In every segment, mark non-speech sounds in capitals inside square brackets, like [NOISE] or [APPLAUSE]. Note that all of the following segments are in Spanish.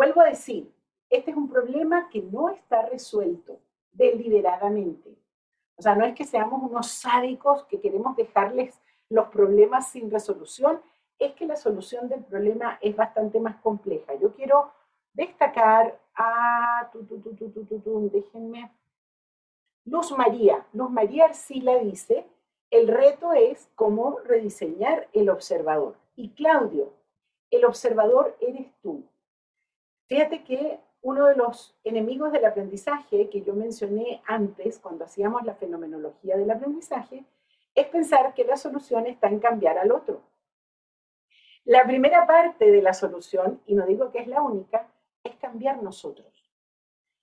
Vuelvo a decir, este es un problema que no está resuelto deliberadamente. O sea, no es que seamos unos sádicos que queremos dejarles los problemas sin resolución, es que la solución del problema es bastante más compleja. Yo quiero destacar a, tu, tu, tu, déjenme, Luz María. Luz María Arcila dice, el reto es cómo rediseñar el observador. Y Claudio, el observador eres tú. Fíjate que uno de los enemigos del aprendizaje que yo mencioné antes cuando hacíamos la fenomenología del aprendizaje es pensar que la solución está en cambiar al otro. La primera parte de la solución, y no digo que es la única, es cambiar nosotros.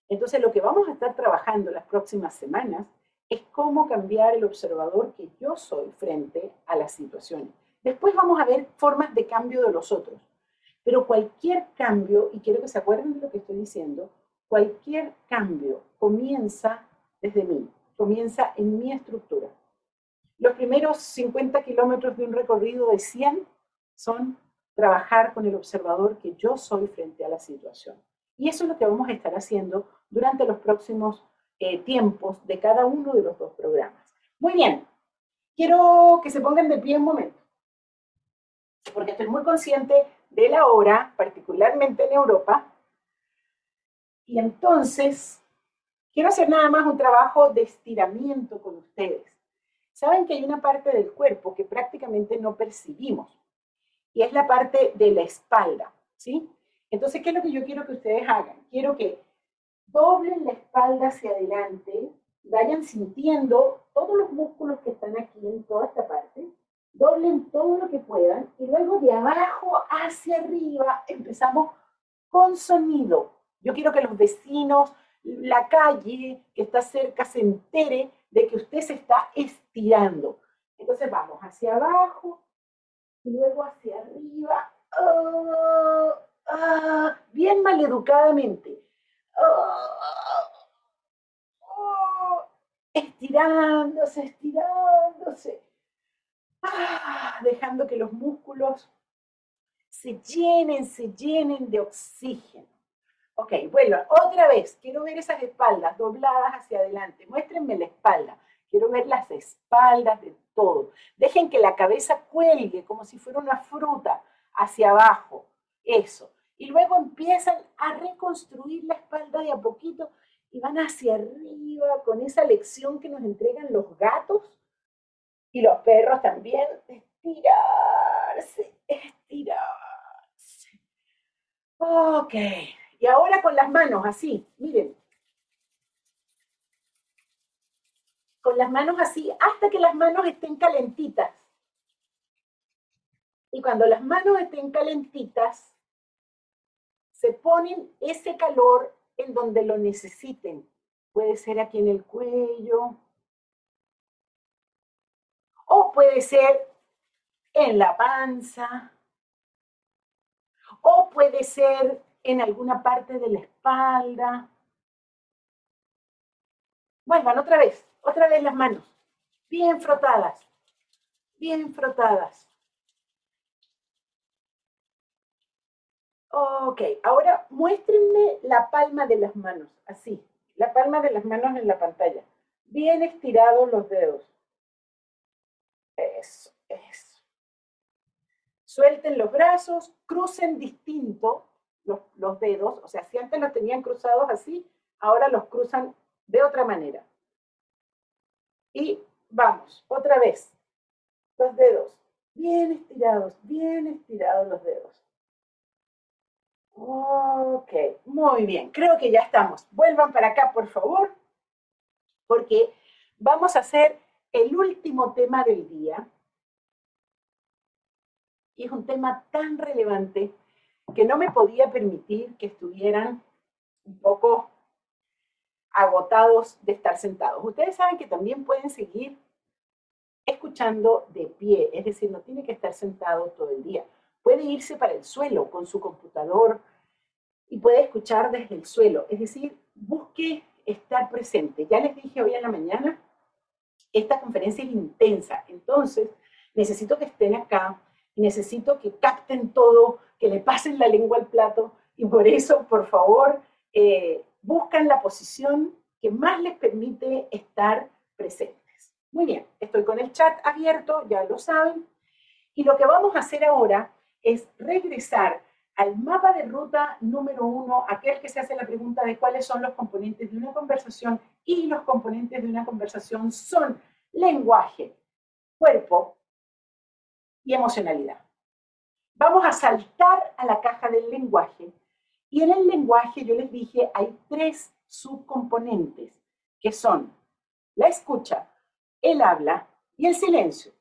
Entonces lo que vamos a estar trabajando las próximas semanas es cómo cambiar el observador que yo soy frente a las situaciones. Después vamos a ver formas de cambio de los otros. Pero cualquier cambio, y quiero que se acuerden de lo que estoy diciendo, cualquier cambio comienza desde mí, comienza en mi estructura. Los primeros 50 kilómetros de un recorrido de 100 son trabajar con el observador que yo soy frente a la situación. Y eso es lo que vamos a estar haciendo durante los próximos eh, tiempos de cada uno de los dos programas. Muy bien, quiero que se pongan de pie un momento, porque estoy muy consciente de la hora, particularmente en Europa. Y entonces, quiero hacer nada más un trabajo de estiramiento con ustedes. Saben que hay una parte del cuerpo que prácticamente no percibimos y es la parte de la espalda, ¿sí? Entonces, ¿qué es lo que yo quiero que ustedes hagan? Quiero que doblen la espalda hacia adelante, vayan sintiendo todos los músculos que están aquí en toda esta parte, doblen todo lo que puedan y luego de abajo hacia arriba empezamos con sonido. Yo quiero que los vecinos, la calle que está cerca se entere de que usted se está estirando. Entonces vamos hacia abajo y luego hacia arriba, oh, ah, bien maleducadamente. Oh, oh, estirándose, estirándose. Ah, dejando que los músculos se llenen, se llenen de oxígeno. Ok, bueno, otra vez, quiero ver esas espaldas dobladas hacia adelante. Muéstrenme la espalda. Quiero ver las espaldas de todo. Dejen que la cabeza cuelgue como si fuera una fruta hacia abajo. Eso. Y luego empiezan a reconstruir la espalda de a poquito y van hacia arriba con esa lección que nos entregan los gatos y los perros también, estirarse, estirarse. Ok, y ahora con las manos así, miren. Con las manos así, hasta que las manos estén calentitas. Y cuando las manos estén calentitas, se ponen ese calor en donde lo necesiten. Puede ser aquí en el cuello, puede ser en la panza, o puede ser en alguna parte de la espalda. Vuelvan otra vez, otra vez las manos, bien frotadas, bien frotadas. Ok, ahora muéstrenme la palma de las manos, así, la palma de las manos en la pantalla. Bien estirados los dedos. Eso, eso. Suelten los brazos, crucen distinto los, dedos. O sea, si antes los tenían cruzados así, ahora los cruzan de otra manera. Y vamos, otra vez. Los dedos, bien estirados, bien estirados los dedos. Ok, muy bien. Creo que ya estamos. Vuelvan para acá, por favor, porque vamos a hacer el último tema del día. Y es un tema tan relevante que no me podía permitir que estuvieran un poco agotados de estar sentados. Ustedes saben que también pueden seguir escuchando de pie, es decir, no tiene que estar sentado todo el día. Puede irse para el suelo con su computador y puede escuchar desde el suelo, es decir, busque estar presente. Ya les dije hoy en la mañana esta conferencia es intensa, entonces necesito que estén acá, necesito que capten todo, que le pasen la lengua al plato, y por eso, por favor, eh, buscan la posición que más les permite estar presentes. Muy bien, estoy con el chat abierto, ya lo saben. Y lo que vamos a hacer ahora es regresar al mapa de ruta número uno, aquel que se hace la pregunta de cuáles son los componentes de una conversación y los componentes de una conversación son lenguaje, cuerpo y emocionalidad. Vamos a saltar a la caja del lenguaje y en el lenguaje yo les dije hay tres subcomponentes que son la escucha, el habla y el silencio.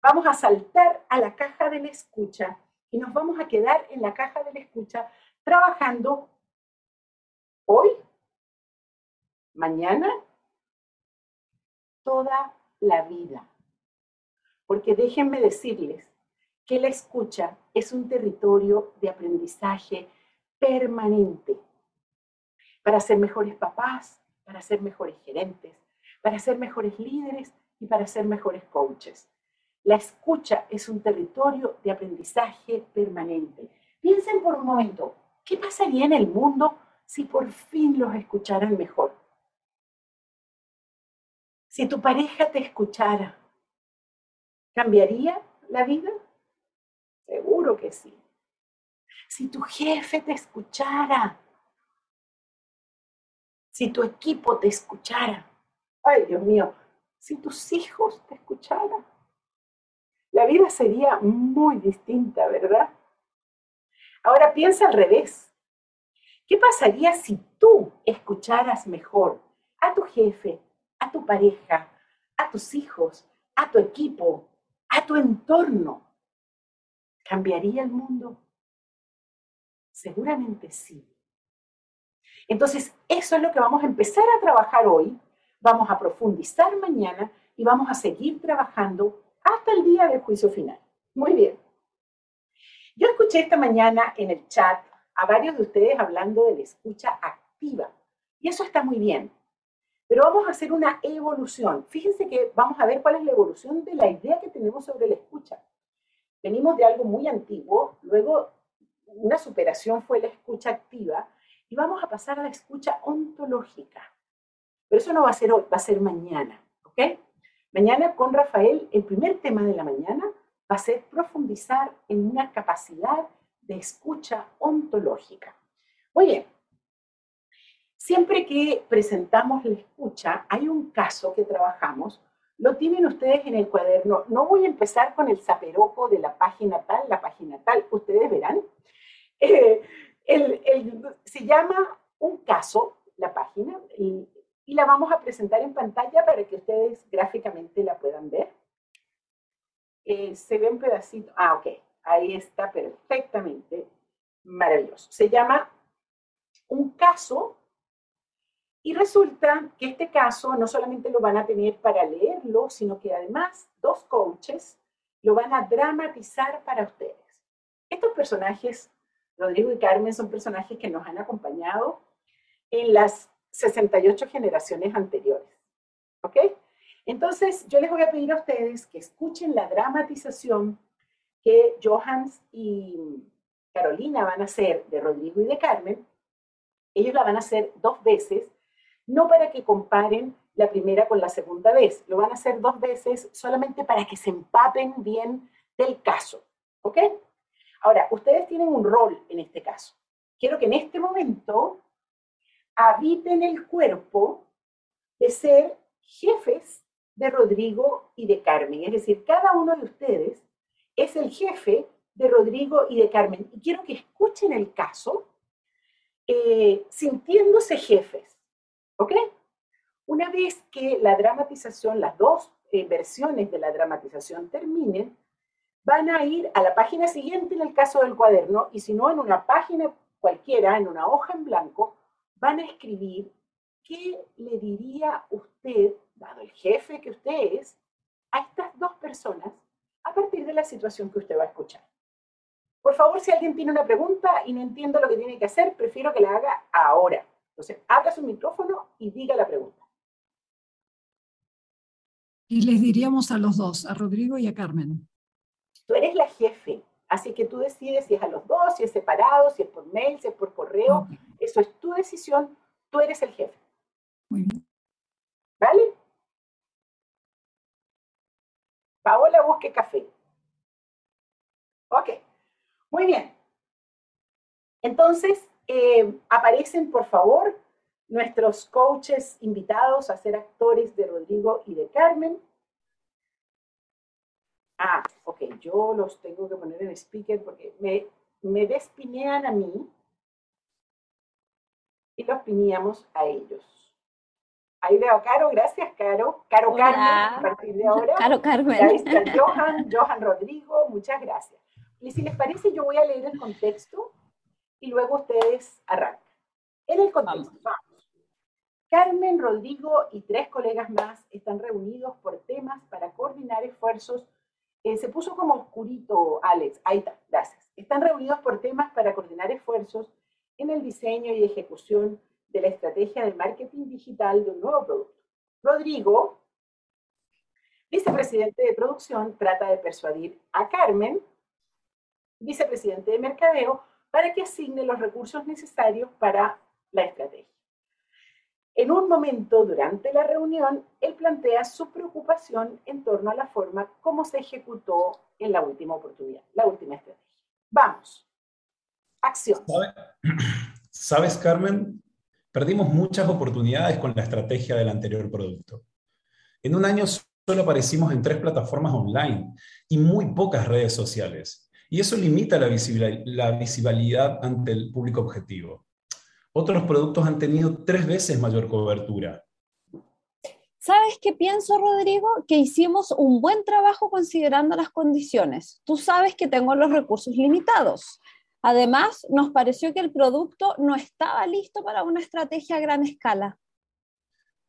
Vamos a saltar a la caja de la escucha y nos vamos a quedar en la caja de la escucha trabajando hoy, mañana, toda la vida. Porque déjenme decirles que la escucha es un territorio de aprendizaje permanente para ser mejores papás, para ser mejores gerentes, para ser mejores líderes y para ser mejores coaches. La escucha es un territorio de aprendizaje permanente. Piensen por un momento, ¿qué pasaría en el mundo si por fin los escucharan mejor? Si tu pareja te escuchara, ¿cambiaría la vida? Seguro que sí. Si tu jefe te escuchara, si tu equipo te escuchara, ay Dios mío, si tus hijos te escucharan la vida sería muy distinta, ¿verdad? Ahora piensa al revés. ¿Qué pasaría si tú escucharas mejor a tu jefe, a tu pareja, a tus hijos, a tu equipo, a tu entorno? ¿Cambiaría el mundo? Seguramente sí. Entonces, eso es lo que vamos a empezar a trabajar hoy, vamos a profundizar mañana y vamos a seguir trabajando hasta el día del juicio final. Muy bien. Yo escuché esta mañana en el chat a varios de ustedes hablando de la escucha activa. Y eso está muy bien. Pero vamos a hacer una evolución. Fíjense que vamos a ver cuál es la evolución de la idea que tenemos sobre la escucha. Venimos de algo muy antiguo, luego una superación fue la escucha activa y vamos a pasar a la escucha ontológica. Pero eso no va a ser hoy, va a ser mañana, ¿ok? Mañana con Rafael, el primer tema de la mañana va a ser profundizar en una capacidad de escucha ontológica. Muy bien. Siempre que presentamos la escucha, hay un caso que trabajamos, lo tienen ustedes en el cuaderno. No voy a empezar con el zaperoco de la página tal, la página tal, ustedes verán. Eh, se llama un caso, la página, y la vamos a presentar en pantalla para que ustedes gráficamente la puedan ver. Eh, se ve un pedacito. Ah, ok. Ahí está perfectamente. Maravilloso. Se llama un caso y resulta que este caso no solamente lo van a tener para leerlo, sino que además dos coaches lo van a dramatizar para ustedes. Estos personajes, Rodrigo y Carmen, son personajes que nos han acompañado en las 68 generaciones anteriores. ¿Ok? Entonces, yo les voy a pedir a ustedes que escuchen la dramatización que Johans y Carolina van a hacer de Rodrigo y de Carmen. Ellos la van a hacer dos veces, no para que comparen la primera con la segunda vez, lo van a hacer dos veces solamente para que se empapen bien del caso. ¿Ok? Ahora, ustedes tienen un rol en este caso. Quiero que en este momento habiten el cuerpo de ser jefes de Rodrigo y de Carmen. Es decir, cada uno de ustedes es el jefe de Rodrigo y de Carmen. Y quiero que escuchen el caso eh, sintiéndose jefes. ¿Ok? Una vez que la dramatización, las dos eh, versiones de la dramatización terminen, van a ir a la página siguiente en el caso del cuaderno y si no en una página cualquiera, en una hoja en blanco, van a escribir qué le diría usted, dado el jefe que usted es, a estas dos personas a partir de la situación que usted va a escuchar. Por favor, si alguien tiene una pregunta y no entiende lo que tiene que hacer, prefiero que la haga ahora. Entonces, abra su micrófono y diga la pregunta. Y les diríamos a los dos, a Rodrigo y a Carmen. Tú eres la jefe Así que tú decides si es a los dos, si es separado, si es por mail, si es por correo. Eso es tu decisión. Tú eres el jefe. Muy bien. ¿Vale? Paola busque café. Ok. Muy bien. Entonces, eh, aparecen, por favor, nuestros coaches invitados a ser actores de Rodrigo y de Carmen. Ah, ok, yo los tengo que poner en speaker porque me, me despinean a mí y los pineamos a ellos. Ahí veo a Caro, gracias Caro. Caro Carmen, a partir de ahora. Caro Carmen. Ahí está Johan, Johan Rodrigo, muchas gracias. Y si les parece, yo voy a leer el contexto y luego ustedes arrancan. En el contexto, vamos. Carmen, Rodrigo y tres colegas más están reunidos por temas para coordinar esfuerzos. Eh, se puso como oscurito, Alex. Ahí está, gracias. Están reunidos por temas para coordinar esfuerzos en el diseño y ejecución de la estrategia de marketing digital de un nuevo producto. Rodrigo, vicepresidente de producción, trata de persuadir a Carmen, vicepresidente de mercadeo, para que asigne los recursos necesarios para la estrategia. En un momento durante la reunión, él plantea su preocupación en torno a la forma como se ejecutó en la última oportunidad, la última estrategia. Vamos. Acción. [CLEARS THROAT] ¿Sabes, Carmen? Perdimos muchas oportunidades con la estrategia del anterior producto. En un año solo aparecimos en tres plataformas online y muy pocas redes sociales. Y eso limita la visibilidad ante el público objetivo. Otros productos han tenido tres veces mayor cobertura. ¿Sabes qué pienso, Rodrigo? Que hicimos un buen trabajo considerando las condiciones. Tú sabes que tengo los recursos limitados. Además, nos pareció que el producto no estaba listo para una estrategia a gran escala.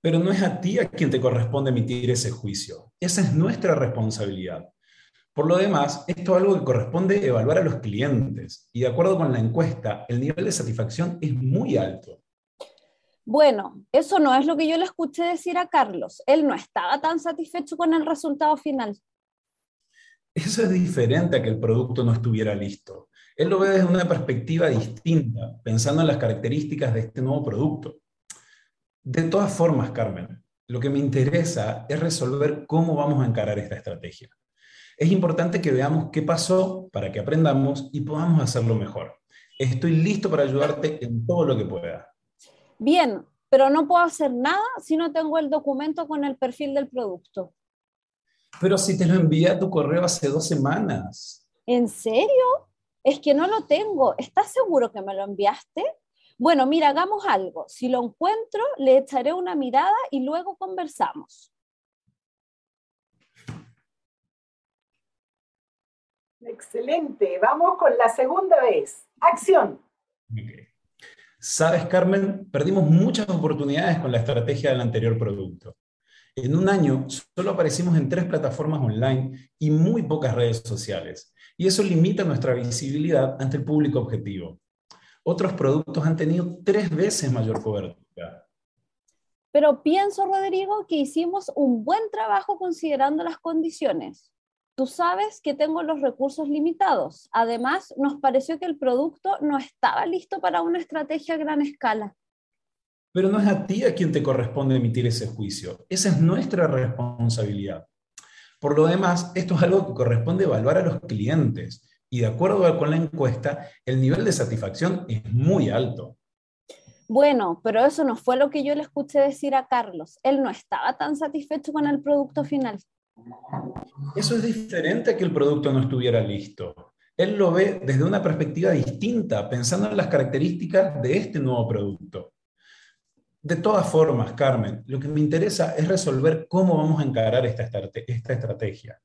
Pero no es a ti a quien te corresponde emitir ese juicio. Esa es nuestra responsabilidad. Por lo demás, esto es algo que corresponde evaluar a los clientes y de acuerdo con la encuesta, el nivel de satisfacción es muy alto. Bueno, eso no es lo que yo le escuché decir a Carlos. Él no estaba tan satisfecho con el resultado final. Eso es diferente a que el producto no estuviera listo. Él lo ve desde una perspectiva distinta, pensando en las características de este nuevo producto. De todas formas, Carmen, lo que me interesa es resolver cómo vamos a encarar esta estrategia es importante que veamos qué pasó para que aprendamos y podamos hacerlo mejor. Estoy listo para ayudarte en todo lo que pueda. Bien, pero no puedo hacer nada si no tengo el documento con el perfil del producto. Pero si te lo envié a tu correo hace dos semanas. ¿En serio? Es que no lo tengo. ¿Estás seguro que me lo enviaste? Bueno, mira, hagamos algo. Si lo encuentro, le echaré una mirada y luego conversamos. Excelente. Vamos con la segunda vez. Acción. Sabes, Carmen, perdimos muchas oportunidades con la estrategia del anterior producto. En un año solo aparecimos en tres plataformas online y muy pocas redes sociales, y eso limita nuestra visibilidad ante el público objetivo. Otros productos han tenido tres veces mayor cobertura. Pero pienso, Rodrigo, que hicimos un buen trabajo considerando las condiciones. Tú sabes que tengo los recursos limitados. Además, nos pareció que el producto no estaba listo para una estrategia a gran escala. Pero no es a ti a quien te corresponde emitir ese juicio. Esa es nuestra responsabilidad. Por lo demás, esto es algo que corresponde evaluar a los clientes. Y de acuerdo con la encuesta, el nivel de satisfacción es muy alto. Bueno, pero eso no fue lo que yo le escuché decir a Carlos. Él no estaba tan satisfecho con el producto final. Eso es diferente a que el producto no estuviera listo. Él lo ve desde una perspectiva distinta, pensando en las características de este nuevo producto. De todas formas, Carmen, lo que me interesa es resolver cómo vamos a encarar esta, esta estrategia.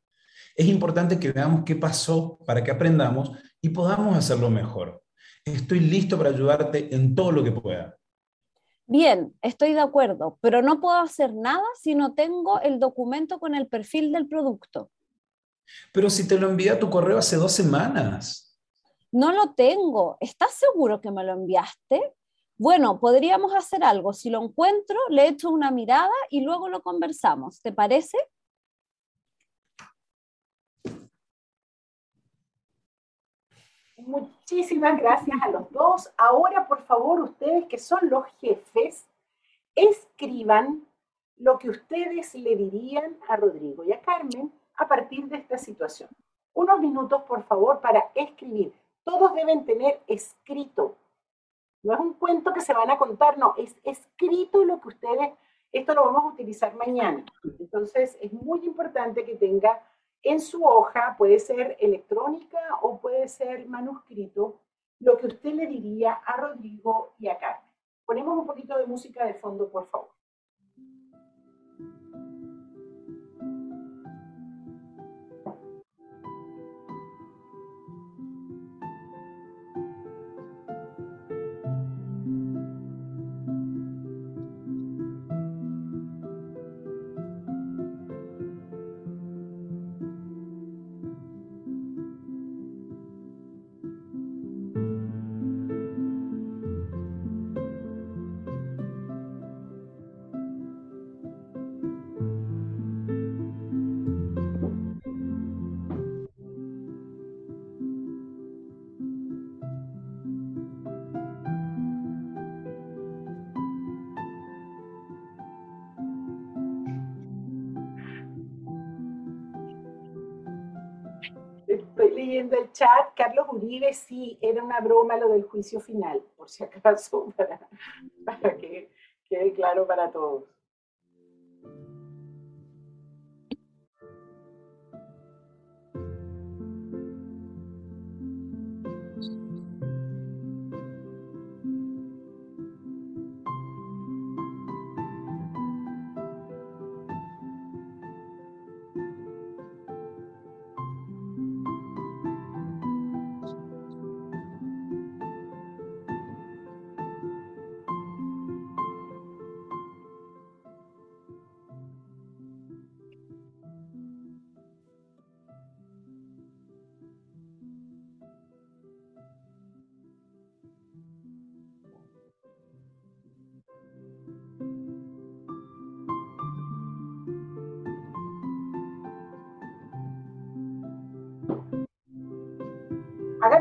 Es importante que veamos qué pasó para que aprendamos y podamos hacerlo mejor. Estoy listo para ayudarte en todo lo que pueda. Bien, estoy de acuerdo, pero no puedo hacer nada si no tengo el documento con el perfil del producto. Pero si te lo envié a tu correo hace dos semanas. No lo tengo. ¿Estás seguro que me lo enviaste? Bueno, podríamos hacer algo. Si lo encuentro, le echo una mirada y luego lo conversamos. ¿Te parece? Muchísimas gracias a los dos. Ahora, por favor, ustedes que son los jefes, escriban lo que ustedes le dirían a Rodrigo y a Carmen a partir de esta situación. Unos minutos, por favor, para escribir. Todos deben tener escrito. No es un cuento que se van a contar, no, es escrito lo que ustedes, esto lo vamos a utilizar mañana. Entonces, es muy importante que tenga en su hoja, puede ser electrónica o puede ser manuscrito, lo que usted le diría a Rodrigo y a Carmen. Ponemos un poquito de música de fondo, por favor. Carlos Uribe, sí, era una broma lo del juicio final, por si acaso, [LAUGHS] para, para que quede claro para todos.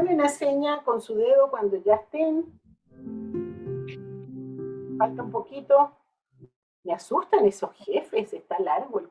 Háganme una seña con su dedo cuando ya estén. Falta un poquito. Me asustan esos jefes, está largo el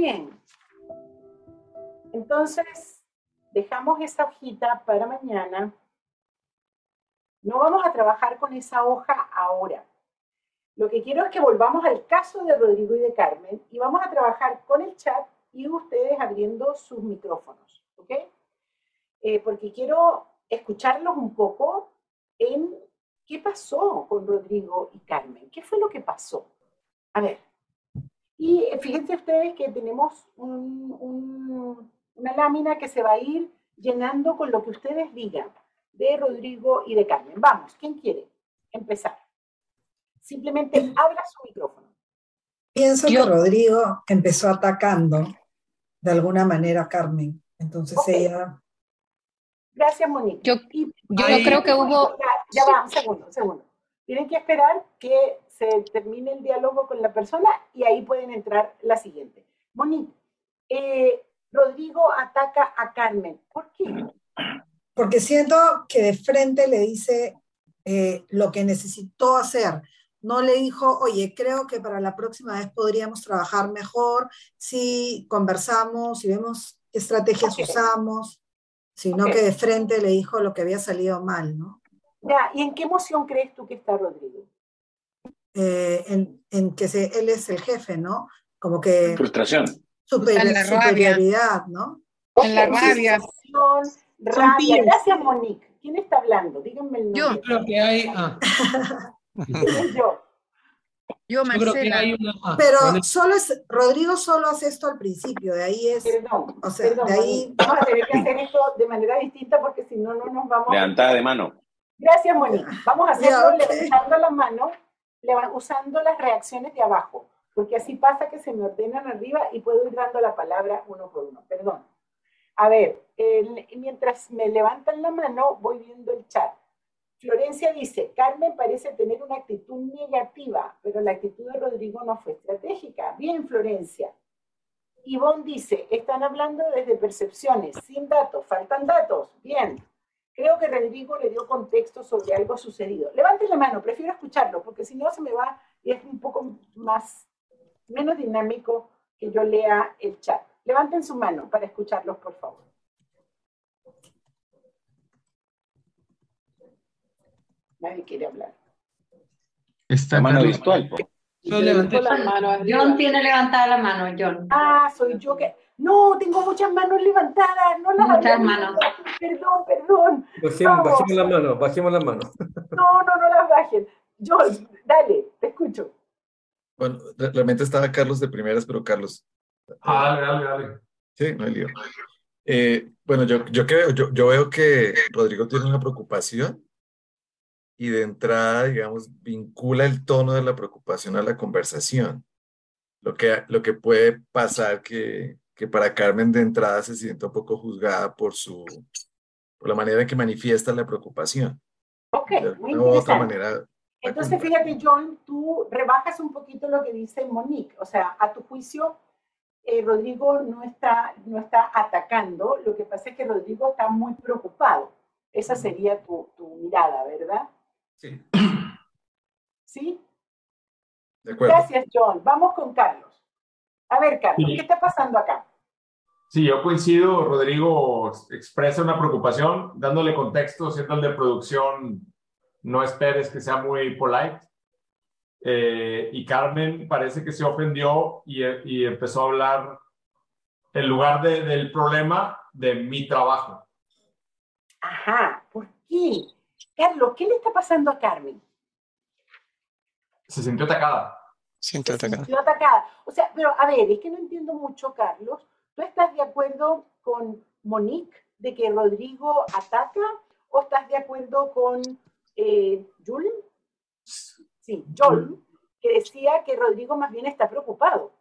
cuento. Entonces, dejamos esa hojita para mañana. No vamos a trabajar con esa hoja ahora. Lo que quiero es que volvamos al caso de Rodrigo y de Carmen y vamos a trabajar con el chat y ustedes abriendo sus micrófonos, ¿ok? Eh, porque quiero escucharlos un poco en qué pasó con Rodrigo y Carmen. ¿Qué fue lo que pasó? A ver. Y fíjense ustedes que tenemos un una lámina que se va a ir llenando con lo que ustedes digan de Rodrigo y de Carmen. Vamos, ¿quién quiere empezar? Simplemente abra su micrófono. Pienso que Rodrigo empezó atacando de alguna manera a Carmen. Entonces ella... Gracias, Monique. Yo, yo creo que hubo... Ya, va, un segundo, un segundo. Tienen que esperar que se termine el diálogo con la persona y ahí pueden entrar la siguiente. Monique, eh, Rodrigo ataca a Carmen. ¿Por qué? Porque siento que de frente le dice eh, lo que necesitó hacer, no le dijo, oye, creo que para la próxima vez podríamos trabajar mejor si conversamos, si vemos qué estrategias usamos, sino que de frente le dijo lo que había salido mal, ¿no? Ya, ¿y en qué emoción crees tú que está Rodrigo? Eh, en, que se, él es el jefe, ¿no? Como que... Frustración. superioridad, ¿no? En la rabia. rabia. Gracias, Monique. ¿Quién está hablando? Díganme el nombre. Yo creo que hay... Ah. yo. Yo, Marcela. Pero solo es, Rodrigo solo hace esto al principio, de ahí es. Perdón, o sea, de ahí... vamos a tener que hacer esto de manera distinta porque si no, no nos vamos. Levantada de mano. Gracias, Monique. Vamos a hacerlo levantando la mano, usando las reacciones de abajo, porque así pasa que se me ordenan arriba y puedo ir dando la palabra uno por uno. Perdón. A ver, mientras me levantan la mano, voy viendo el chat. Florencia dice, Carmen parece tener una actitud negativa, pero la actitud de Rodrigo no fue estratégica. Bien, Florencia. Ivonne dice, están hablando desde percepciones, sin datos, faltan datos. Bien. Creo que Rodrigo le dio contexto sobre algo sucedido. Levanten la mano, prefiero escucharlo, porque si no se me va y es un poco más, menos dinámico que yo lea el chat. Levanten su mano para escucharlos, por favor. Nadie quiere hablar. Está mano virtual. John tiene levantada la mano, John. Ah, soy yo que. No, tengo muchas manos levantadas. No las muchas manos. Perdón, perdón. Bajemos, la mano, bajemos la mano. No, no, no las bajen. John, dale, te escucho. Bueno, realmente estaba Carlos de primeras, pero Carlos. Ah, dale, dale, dale. Sí, no hay lío. Eh, bueno, yo, yo, yo, yo veo que Rodrigo tiene una preocupación y de entrada, digamos, vincula el tono de la preocupación a la conversación. Lo que, lo que puede pasar que, que para Carmen de entrada se sienta un poco juzgada por, su, por la manera en que manifiesta la preocupación. Ok, muy interesante. manera, Entonces, fíjate, John, tú rebajas un poquito lo que dice Monique. O sea, a tu juicio, eh, Rodrigo no está, no está atacando, lo que pasa es que Rodrigo está muy preocupado. Esa sería tu, tu mirada, ¿verdad? Sí. [CLEARS THROAT] ¿Sí? De acuerdo. Gracias, John. Vamos con Carlos. A ver, Carlos, ¿qué está pasando acá? Sí, yo coincido. Rodrigo expresa una preocupación, dándole contexto, siendo el de producción, no esperes que sea muy polite. Eh, y Carmen parece que se ofendió y, y empezó a hablar, en lugar de, del problema, de mi trabajo. Ajá, ¿por qué? Carlos, ¿qué le está pasando a Carmen? Se sintió atacada. Se sintió atacada. O sea, pero a ver, es que no entiendo mucho, Carlos. ¿Tú estás de acuerdo con Monique de que Rodrigo ataca o estás de acuerdo con eh, Jul? Sí, Joel, que decía que Rodrigo más bien está preocupado.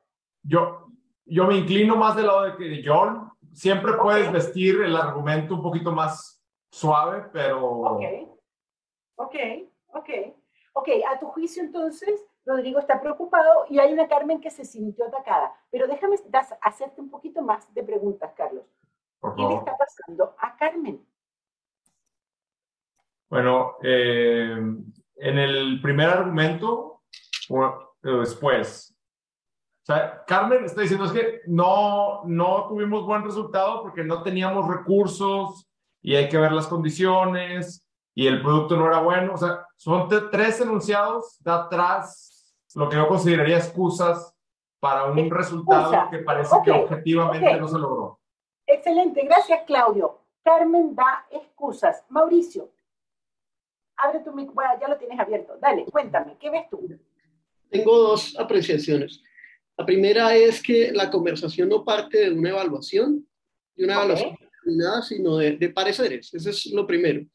Yo, yo me inclino más del lado de que Joel. Siempre puedes vestir el argumento un poquito más suave, pero... Ok. Ok, ok. Ok, a tu juicio entonces, Rodrigo está preocupado y hay una Carmen que se sintió atacada. Pero déjame hacerte un poquito más de preguntas, Carlos. ¿Qué le está pasando a Carmen? Bueno, eh, en el primer argumento, o después, o sea, Carmen está diciendo es que no, no tuvimos buen resultado porque no teníamos recursos y hay que ver las condiciones y el producto no era bueno. O sea, son tres enunciados de atrás lo que yo consideraría excusas para un resultado que parece que objetivamente no se logró. Excelente, gracias Claudio. Carmen da excusas. Mauricio, abre tu micrófono, ya lo tienes abierto. Dale, cuéntame, ¿qué ves tú? Tengo dos apreciaciones. La primera es que la conversación no parte de una evaluación, de una evaluación determinada, sino de, de pareceres. Eso es lo primero.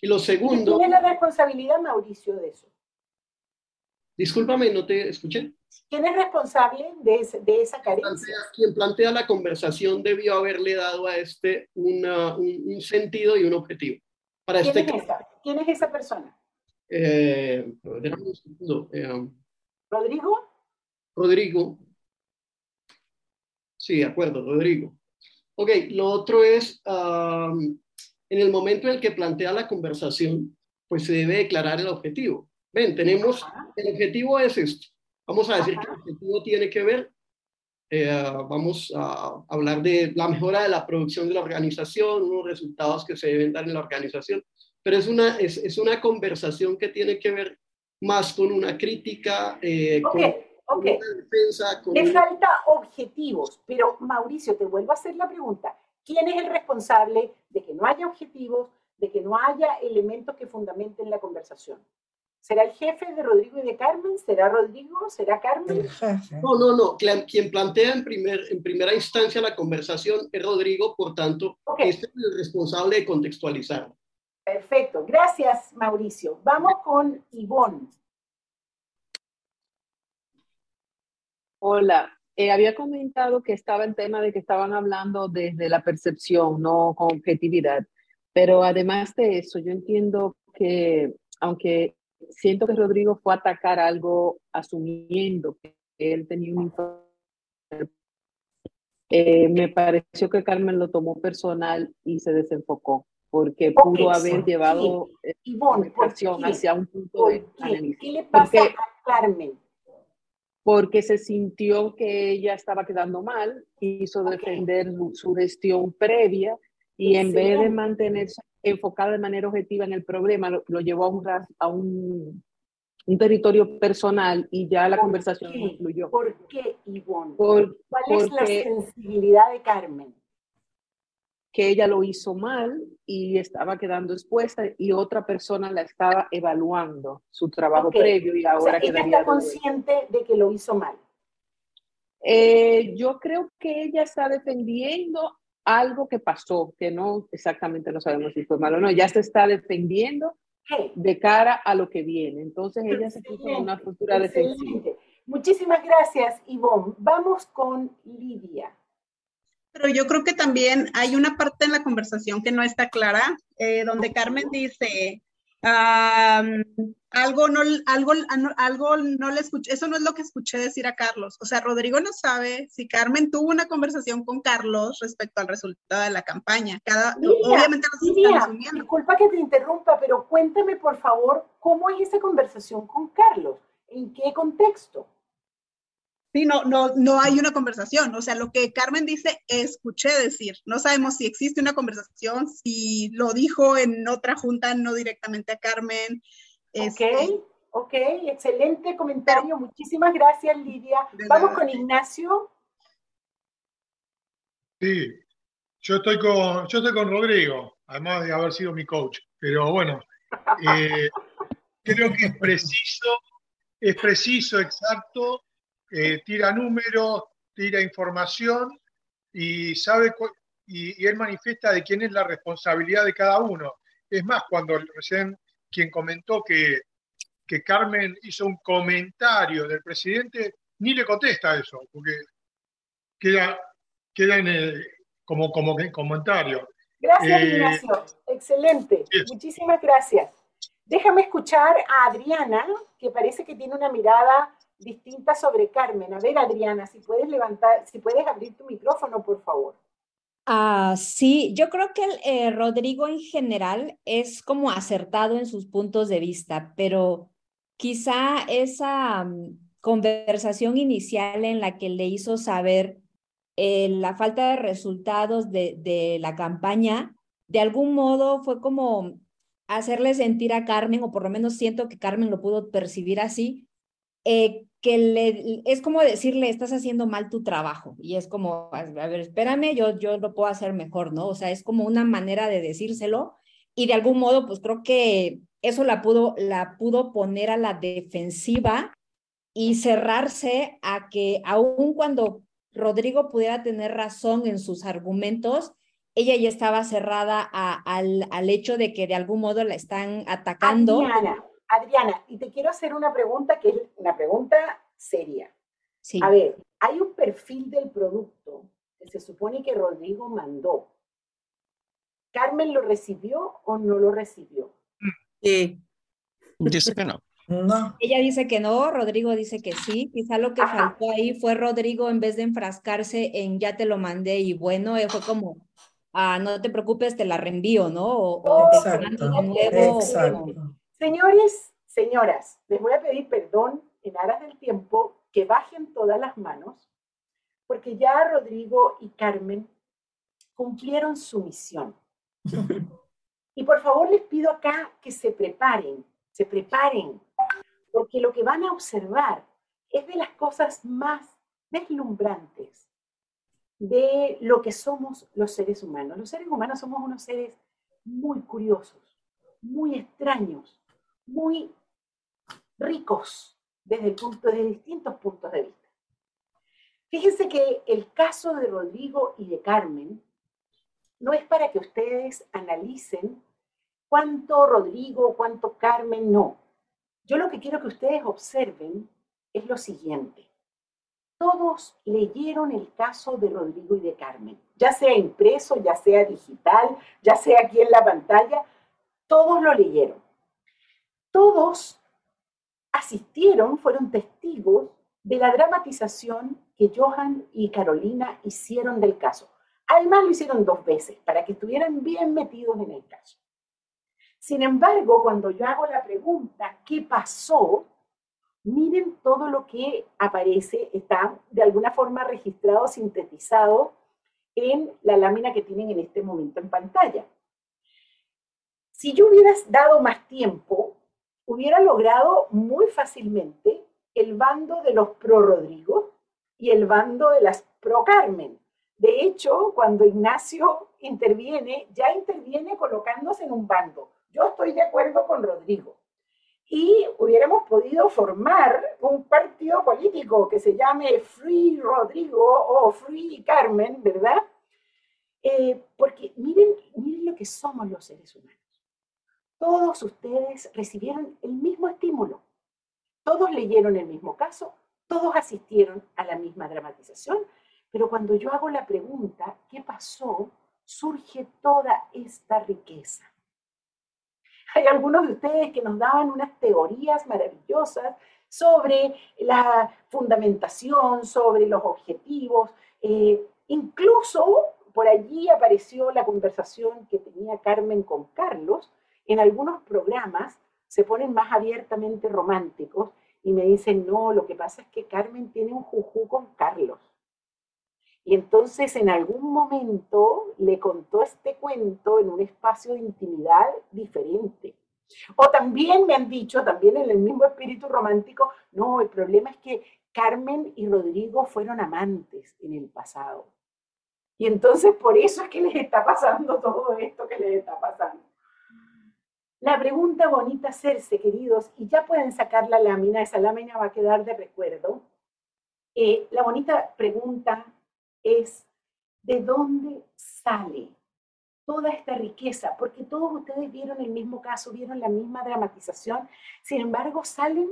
Y lo segundo... ¿Quién es la responsabilidad, Mauricio, de eso? Discúlpame, no te escuché. ¿Quién es responsable de, de esa carencia? Quien plantea la conversación debió haberle dado a este una, un, sentido y un objetivo. Para ¿Quién, este es esa? ¿Quién es esa persona? Eh, un segundo. Eh, ¿Rodrigo? Rodrigo. Sí, de acuerdo, Rodrigo. Ok, lo otro es, um, en el momento en el que plantea la conversación, pues se debe declarar el objetivo. ven, tenemos, el objetivo es esto. Vamos a decir que el objetivo tiene que ver, eh, vamos a hablar de la mejora de la producción de la organización, unos resultados que se deben dar en la organización, pero es una, es, es una conversación que tiene que ver más con una crítica, eh, con, una defensa. Le falta objetivos, pero Mauricio, te vuelvo a hacer la pregunta. ¿Quién es el responsable de que no haya objetivos, de que no haya elementos que fundamenten la conversación? ¿Será el jefe de Rodrigo y de Carmen? ¿Será Rodrigo? ¿Será Carmen? No, no, no. Quien plantea en, primer, en primera instancia la conversación es Rodrigo, por tanto, este es el responsable de contextualizar. Perfecto. Gracias, Mauricio. Vamos con Ivonne. Hola. Eh, había comentado que estaba el tema de que estaban hablando desde la percepción, no con objetividad. Pero además de eso, yo entiendo que, aunque siento que Rodrigo fue a atacar algo asumiendo que él tenía un eh, me pareció que Carmen lo tomó personal y se desenfocó, porque pudo haber llevado la conversación hacia un punto de análisis. ¿Qué le pasa a Carmen? Porque se sintió que ella estaba quedando mal, quiso defender su gestión previa y en vez de mantenerse enfocada de manera objetiva en el problema, lo, llevó a un, a un, un, territorio personal y ya la conversación concluyó. ¿Por qué, Ivonne? ¿Cuál es la sensibilidad de Carmen? Que ella lo hizo mal y estaba quedando expuesta y otra persona la estaba evaluando su trabajo previo y ahora o sea, ella está consciente de que lo hizo mal. Eh, yo creo que ella está defendiendo algo que pasó, que no exactamente no sabemos si fue malo o no, ya se está defendiendo de cara a lo que viene. Entonces ella se puso en una postura defensiva. Muchísimas gracias, Ivonne. Vamos con Lidia. Pero yo creo que también hay una parte en la conversación que no está clara, eh, donde Carmen dice, algo no, algo, algo no le escuché, eso no es lo que escuché decir a Carlos. O sea, Rodrigo no sabe si Carmen tuvo una conversación con Carlos respecto al resultado de la campaña. Cada, obviamente Disculpa que te interrumpa, pero cuéntame por favor cómo es esa conversación con Carlos. ¿En qué contexto? Sí, no, no, no hay una conversación. O sea, lo que Carmen dice, escuché decir. No sabemos si existe una conversación, si lo dijo en otra junta, no directamente a Carmen. Ok, este, ok, excelente comentario. Muchísimas gracias, Lidia. Vamos con Ignacio. Sí, yo estoy con, yo estoy con Rodrigo, además de haber sido mi coach. Pero bueno, eh, [LAUGHS] creo que es preciso, es preciso, exacto, eh, tira números, tira información y sabe y, él manifiesta de quién es la responsabilidad de cada uno. Es más, cuando recién quien comentó que, que Carmen hizo un comentario del presidente, ni le contesta eso, porque queda, queda en el, como, como comentario. Gracias, eh, Ignacio. Excelente. Muchísimas gracias. Déjame escuchar a Adriana, que parece que tiene una mirada distinta sobre Carmen. A ver, Adriana, si puedes levantar, si puedes abrir tu micrófono, por favor. Ah, sí, yo creo que eh, Rodrigo en general es como acertado en sus puntos de vista, pero quizá esa mm, conversación inicial en la que le hizo saber eh, la falta de resultados de, de la campaña, de algún modo fue como hacerle sentir a Carmen, o por lo menos siento que Carmen lo pudo percibir así, eh, que le, es como decirle, estás haciendo mal tu trabajo. Y es como, a ver, espérame, yo, yo lo puedo hacer mejor, ¿no? O sea, es como una manera de decírselo. Y de algún modo, pues creo que eso la pudo, la pudo poner a la defensiva y cerrarse a que aun cuando Rodrigo pudiera tener razón en sus argumentos, ella ya estaba cerrada al, al, hecho de que de algún modo la están atacando. Adriana, y te quiero hacer una pregunta que una pregunta seria. Sí. A ver, hay un perfil del producto que se supone que Rodrigo mandó. ¿Carmen lo recibió o no lo recibió? Sí. Dice que no. No. Ella dice que no, Rodrigo dice que sí. Quizá lo que faltó ahí fue Rodrigo en vez de enfrascarse en ya te lo mandé y bueno, fue como, ah, no te preocupes, te la reenvío, ¿no? O, exacto, exacto. Señores, Señoras, les voy a pedir perdón en aras del tiempo, que bajen todas las manos, porque ya Rodrigo y Carmen cumplieron su misión. [LAUGHS] Y por favor les pido acá que se preparen, se preparen, porque lo que van a observar es de las cosas más deslumbrantes de lo que somos los seres humanos. Los seres humanos somos unos seres muy curiosos, muy extraños, muy ricos desde, distintos puntos de vista. Fíjense que el caso de Rodrigo y de Carmen no es para que ustedes analicen cuánto Rodrigo, cuánto Carmen, no. Yo lo que quiero que ustedes observen es lo siguiente. Todos leyeron el caso de Rodrigo y de Carmen, ya sea impreso, ya sea digital, ya sea aquí en la pantalla, todos lo leyeron. Todos asistieron, fueron testigos de la dramatización que Johan y Carolina hicieron del caso. Además lo hicieron dos veces para que estuvieran bien metidos en el caso. Sin embargo, cuando yo hago la pregunta, ¿qué pasó? Miren todo lo que aparece, está de alguna forma registrado, sintetizado en la lámina que tienen en este momento en pantalla. Si yo hubiera dado más tiempo, hubiera logrado muy fácilmente el bando de los pro Rodrigo y el bando de las pro Carmen. De hecho, cuando Ignacio interviene, ya interviene colocándose en un bando. Yo estoy de acuerdo con Rodrigo. Y hubiéramos podido formar un partido político que se llame Free Rodrigo o Free Carmen, ¿verdad? Eh, porque miren, miren lo que somos los seres humanos. Todos ustedes recibieron el mismo estímulo. Todos leyeron el mismo caso, todos asistieron a la misma dramatización, pero cuando yo hago la pregunta, ¿qué pasó? Surge toda esta riqueza. Hay algunos de ustedes que nos daban unas teorías maravillosas sobre la fundamentación, sobre los objetivos. Eh, incluso por allí apareció la conversación que tenía Carmen con Carlos. En algunos programas se ponen más abiertamente románticos y me dicen, no, lo que pasa es que Carmen tiene un juju con Carlos. Y entonces en algún momento le contó este cuento en un espacio de intimidad diferente. O también me han dicho, también en el mismo espíritu romántico, no, el problema es que Carmen y Rodrigo fueron amantes en el pasado. Y entonces por eso es que les está pasando todo esto que les está pasando. La pregunta bonita hacerse, queridos, y ya pueden sacar la lámina, esa lámina va a quedar de recuerdo. Eh, la bonita pregunta es, ¿de dónde sale toda esta riqueza? Porque todos ustedes vieron el mismo caso, vieron la misma dramatización, sin embargo salen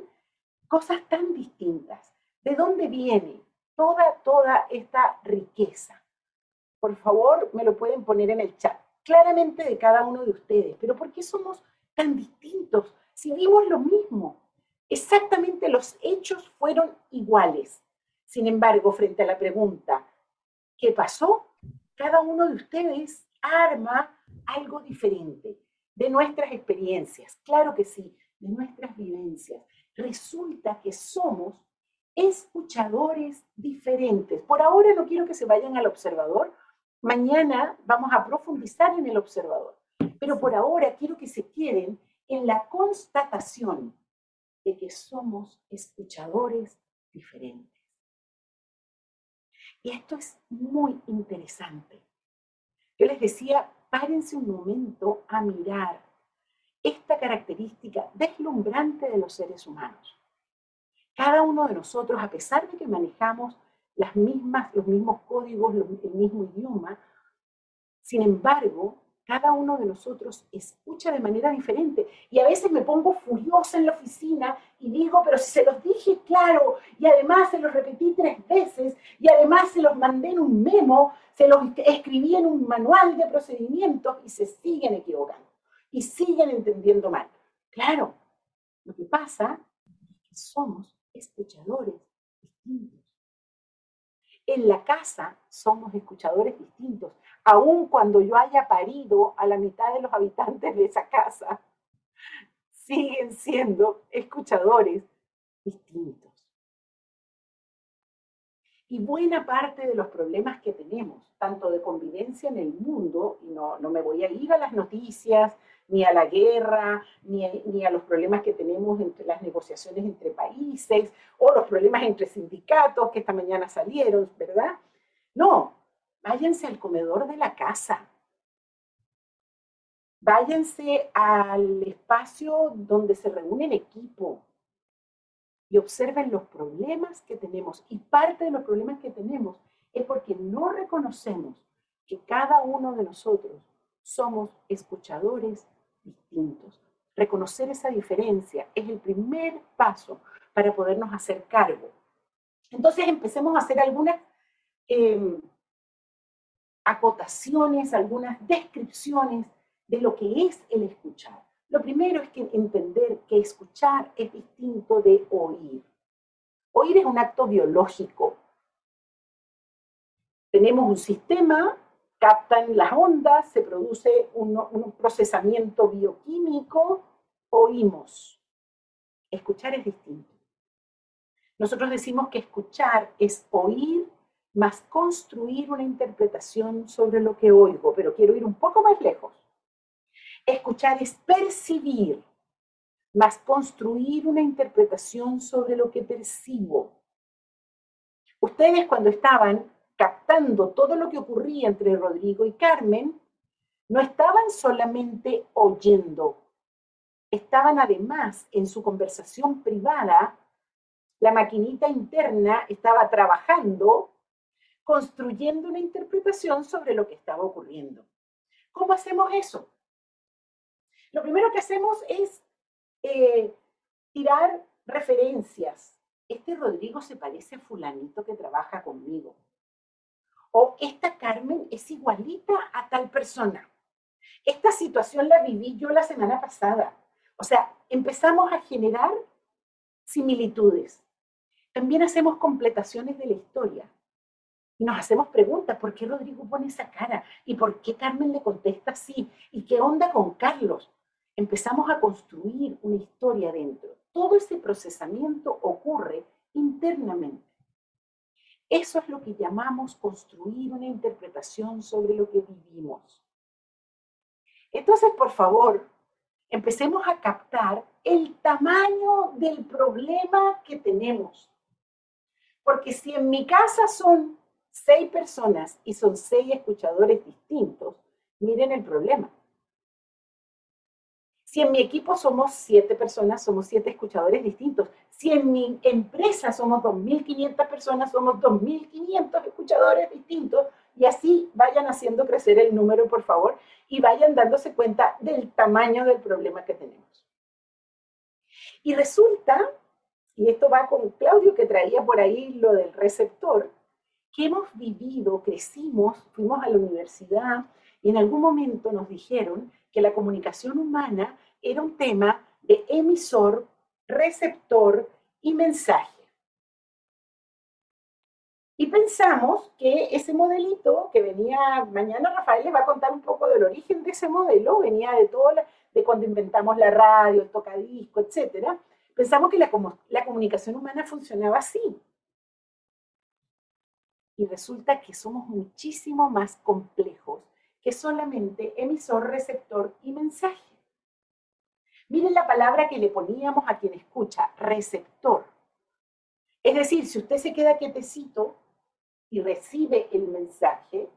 cosas tan distintas. ¿De dónde viene toda, toda esta riqueza? Por favor, me lo pueden poner en el chat. Claramente de cada uno de ustedes, pero ¿por qué somos tan distintos si vimos lo mismo? Exactamente los hechos fueron iguales. Sin embargo, frente a la pregunta, ¿qué pasó? Cada uno de ustedes arma algo diferente de nuestras experiencias, claro que sí, de nuestras vivencias. Resulta que somos escuchadores diferentes. Por ahora no quiero que se vayan al observador, mañana vamos a profundizar en el observador, pero por ahora quiero que se queden en la constatación de que somos escuchadores diferentes. Y esto es muy interesante. Yo les decía, párense un momento a mirar esta característica deslumbrante de los seres humanos. Cada uno de nosotros, a pesar de que manejamos las mismas, los mismos códigos, el mismo idioma, sin embargo, cada uno de nosotros escucha de manera diferente. Y a veces me pongo furiosa en la oficina y digo, pero si se los dije claro, y además se los repetí tres veces, y además se los mandé en un memo, se los escribí en un manual de procedimientos y se siguen equivocando y siguen entendiendo mal. Claro, lo que pasa es que somos escuchadores distintos. En la casa somos escuchadores distintos aun cuando yo haya parido a la mitad de los habitantes de esa casa, siguen siendo escuchadores distintos. Y buena parte de los problemas que tenemos, tanto de convivencia en el mundo, y no, no me voy a ir a las noticias, ni a la guerra, ni a, ni a los problemas que tenemos entre las negociaciones entre países, o los problemas entre sindicatos que esta mañana salieron, ¿verdad? No, váyanse al comedor de la casa. Váyanse al espacio donde se reúne el equipo y observen los problemas que tenemos. Y parte de los problemas que tenemos es porque no reconocemos que cada uno de nosotros somos escuchadores distintos. Reconocer esa diferencia es el primer paso para podernos hacer cargo. Entonces empecemos a hacer algunas eh, acotaciones, algunas descripciones de lo que es el escuchar. Lo primero es que entender que escuchar es distinto de oír. Oír es un acto biológico. Tenemos un sistema, captan las ondas, se produce un, un procesamiento bioquímico, oímos. Escuchar es distinto. Nosotros decimos que escuchar es oír más construir una interpretación sobre lo que oigo, pero quiero ir un poco más lejos. Escuchar es percibir, más construir una interpretación sobre lo que percibo. Ustedes cuando estaban captando todo lo que ocurría entre Rodrigo y Carmen, no estaban solamente oyendo, estaban además en su conversación privada, la maquinita interna estaba trabajando construyendo una interpretación sobre lo que estaba ocurriendo. ¿Cómo hacemos eso? Lo primero que hacemos es eh, tirar referencias. Este Rodrigo se parece a fulanito que trabaja conmigo. O esta Carmen es igualita a tal persona. Esta situación la viví yo la semana pasada. O sea, empezamos a generar similitudes. También hacemos completaciones de la historia. Y nos hacemos preguntas, ¿por qué Rodrigo pone esa cara? ¿Y por qué Carmen le contesta así? ¿Y qué onda con Carlos? Empezamos a construir una historia dentro. Todo ese procesamiento ocurre internamente. Eso es lo que llamamos construir una interpretación sobre lo que vivimos. Entonces, por favor, empecemos a captar el tamaño del problema que tenemos. Porque si en mi casa son seis personas y son seis escuchadores distintos, miren el problema. Si en mi equipo somos siete personas, somos siete escuchadores distintos. Si en mi empresa somos 2.500 personas, somos 2.500 escuchadores distintos. Y así vayan haciendo crecer el número, por favor, y vayan dándose cuenta del tamaño del problema que tenemos. Y resulta, y esto va con Claudio que traía por ahí lo del receptor, que hemos vivido, crecimos, fuimos a la universidad y en algún momento nos dijeron que la comunicación humana era un tema de emisor, receptor y mensaje. Y pensamos que ese modelito que venía, mañana Rafael les va a contar un poco del origen de ese modelo, venía de todo, de cuando inventamos la radio, el tocadisco, etc. Pensamos que la, la comunicación humana funcionaba así, y resulta que somos muchísimo más complejos que solamente emisor, receptor y mensaje. Miren la palabra que le poníamos a quien escucha, receptor. Es decir, si usted se queda quietecito y recibe el mensaje,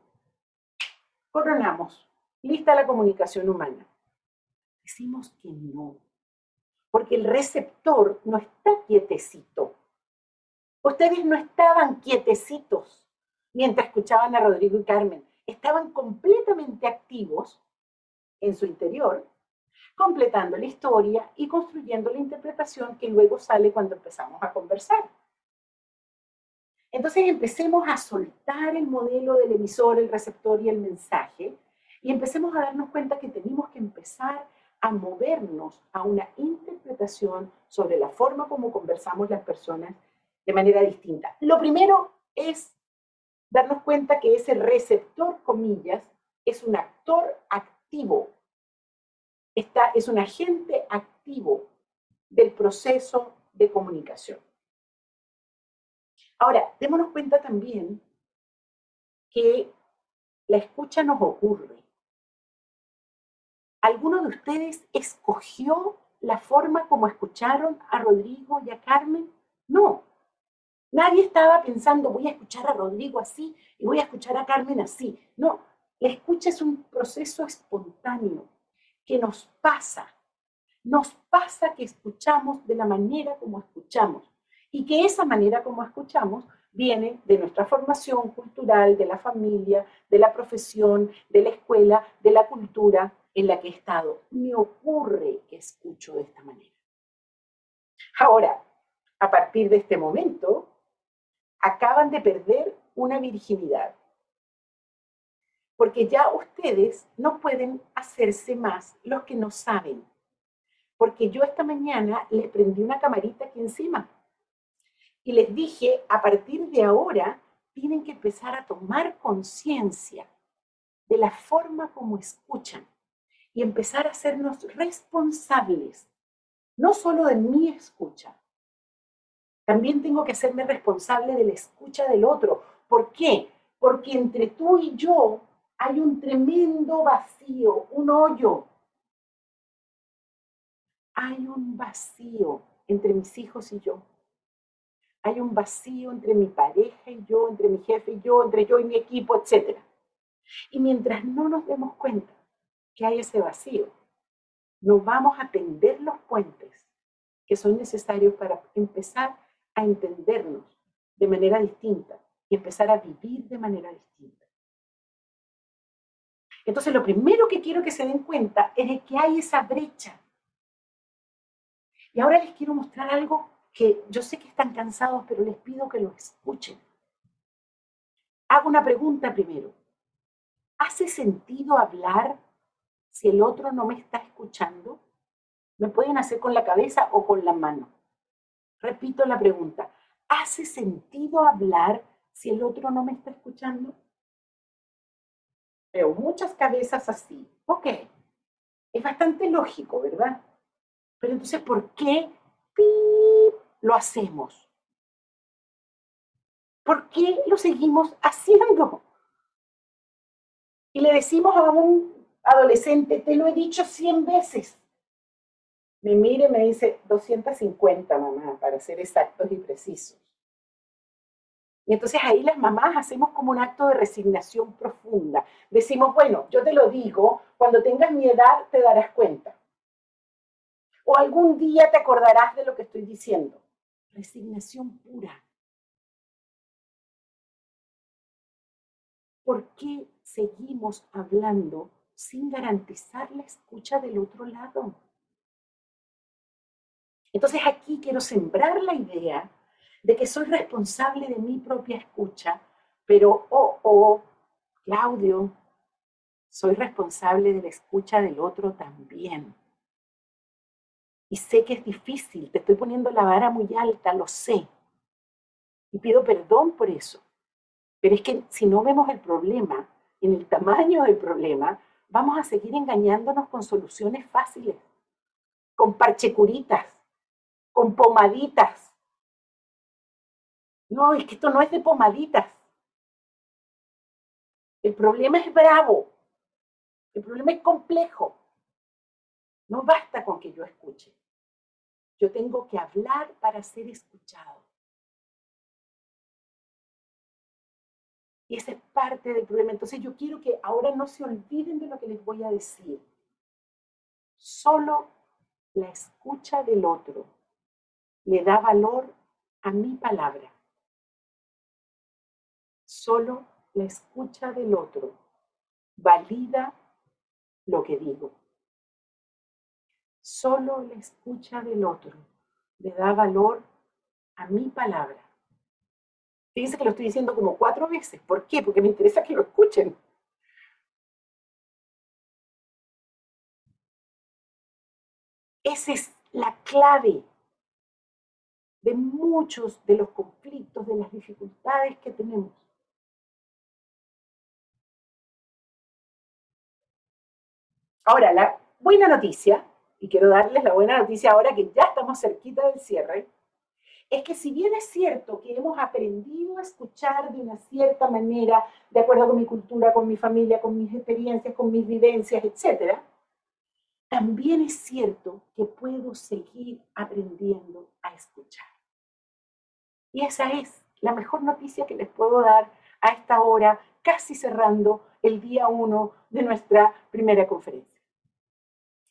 coronamos. Lista la comunicación humana. Decimos que no, porque el receptor no está quietecito. Ustedes no estaban quietecitos mientras escuchaban a Rodrigo y Carmen. Estaban completamente activos en su interior, completando la historia y construyendo la interpretación que luego sale cuando empezamos a conversar. Entonces empecemos a soltar el modelo del emisor, el receptor y el mensaje y empecemos a darnos cuenta que tenemos que empezar a movernos a una interpretación sobre la forma como conversamos las personas de manera distinta. Lo primero es darnos cuenta que ese receptor, comillas, es un actor activo. está, es un agente activo del proceso de comunicación. Ahora, démonos cuenta también que la escucha nos ocurre. ¿Alguno de ustedes escogió la forma como escucharon a Rodrigo y a Carmen? No. Nadie estaba pensando, voy a escuchar a Rodrigo así y voy a escuchar a Carmen así. No, la escucha es un proceso espontáneo que nos pasa. Nos pasa que escuchamos de la manera como escuchamos y que esa manera como escuchamos viene de nuestra formación cultural, de la familia, de la profesión, de la escuela, de la cultura en la que he estado. Me ocurre que escucho de esta manera. Ahora, a partir de este momento, acaban de perder una virginidad. Porque ya ustedes no pueden hacerse más los que no saben. Porque yo esta mañana les prendí una camarita aquí encima y les dije, a partir de ahora, tienen que empezar a tomar conciencia de la forma como escuchan y empezar a hacernos responsables, no solo de mi escucha, también tengo que hacerme responsable de la escucha del otro. ¿Por qué? Porque entre tú y yo hay un tremendo vacío, un hoyo. Hay un vacío entre mis hijos y yo. Hay un vacío entre mi pareja y yo, entre mi jefe y yo, entre yo y mi equipo, etc. Y mientras no nos demos cuenta que hay ese vacío, no vamos a tender los puentes que son necesarios para empezar a entendernos de manera distinta y empezar a vivir de manera distinta. Entonces, lo primero que quiero que se den cuenta es que hay esa brecha. Y ahora les quiero mostrar algo que yo sé que están cansados, pero les pido que lo escuchen. Hago una pregunta primero. ¿Hace sentido hablar si el otro no me está escuchando? Me pueden hacer con la cabeza o con la mano. Repito la pregunta. ¿Hace sentido hablar si el otro no me está escuchando? Veo muchas cabezas así. Ok. Es bastante lógico, ¿verdad? Pero entonces, ¿por qué lo hacemos? ¿Por qué lo seguimos haciendo? Y le decimos a un adolescente, te lo he dicho cien veces, me mire y me dice 250, mamá, para ser exactos y precisos. Y entonces ahí las mamás hacemos como un acto de resignación profunda. Decimos, bueno, yo te lo digo, cuando tengas mi edad te darás cuenta. O algún día te acordarás de lo que estoy diciendo. Resignación pura. ¿Por qué seguimos hablando sin garantizar la escucha del otro lado? Entonces aquí quiero sembrar la idea de que soy responsable de mi propia escucha, pero, oh, oh, Claudio, soy responsable de la escucha del otro también. Y sé que es difícil, te estoy poniendo la vara muy alta, lo sé. Y pido perdón por eso. Pero es que si no vemos el problema, en el tamaño del problema, vamos a seguir engañándonos con soluciones fáciles, con parchecuritas, con pomaditas. No, es que esto no es de pomaditas. El problema es bravo. El problema es complejo. No basta con que yo escuche. Yo tengo que hablar para ser escuchado. Y esa es parte del problema. Entonces yo quiero que ahora no se olviden de lo que les voy a decir. Solo la escucha del otro le da valor a mi palabra. Solo la escucha del otro valida lo que digo. Solo la escucha del otro le da valor a mi palabra. Fíjense que lo estoy diciendo como cuatro veces. ¿Por qué? Porque me interesa que lo escuchen. Esa es la clave de muchos de los conflictos, de las dificultades que tenemos. Ahora, la buena noticia, y quiero darles la buena noticia ahora que ya estamos cerquita del cierre, es que si bien es cierto que hemos aprendido a escuchar de una cierta manera, de acuerdo con mi cultura, con mi familia, con mis experiencias, con mis vivencias, etc., también es cierto que puedo seguir aprendiendo a escuchar. Y esa es la mejor noticia que les puedo dar a esta hora, casi cerrando el día uno de nuestra primera conferencia.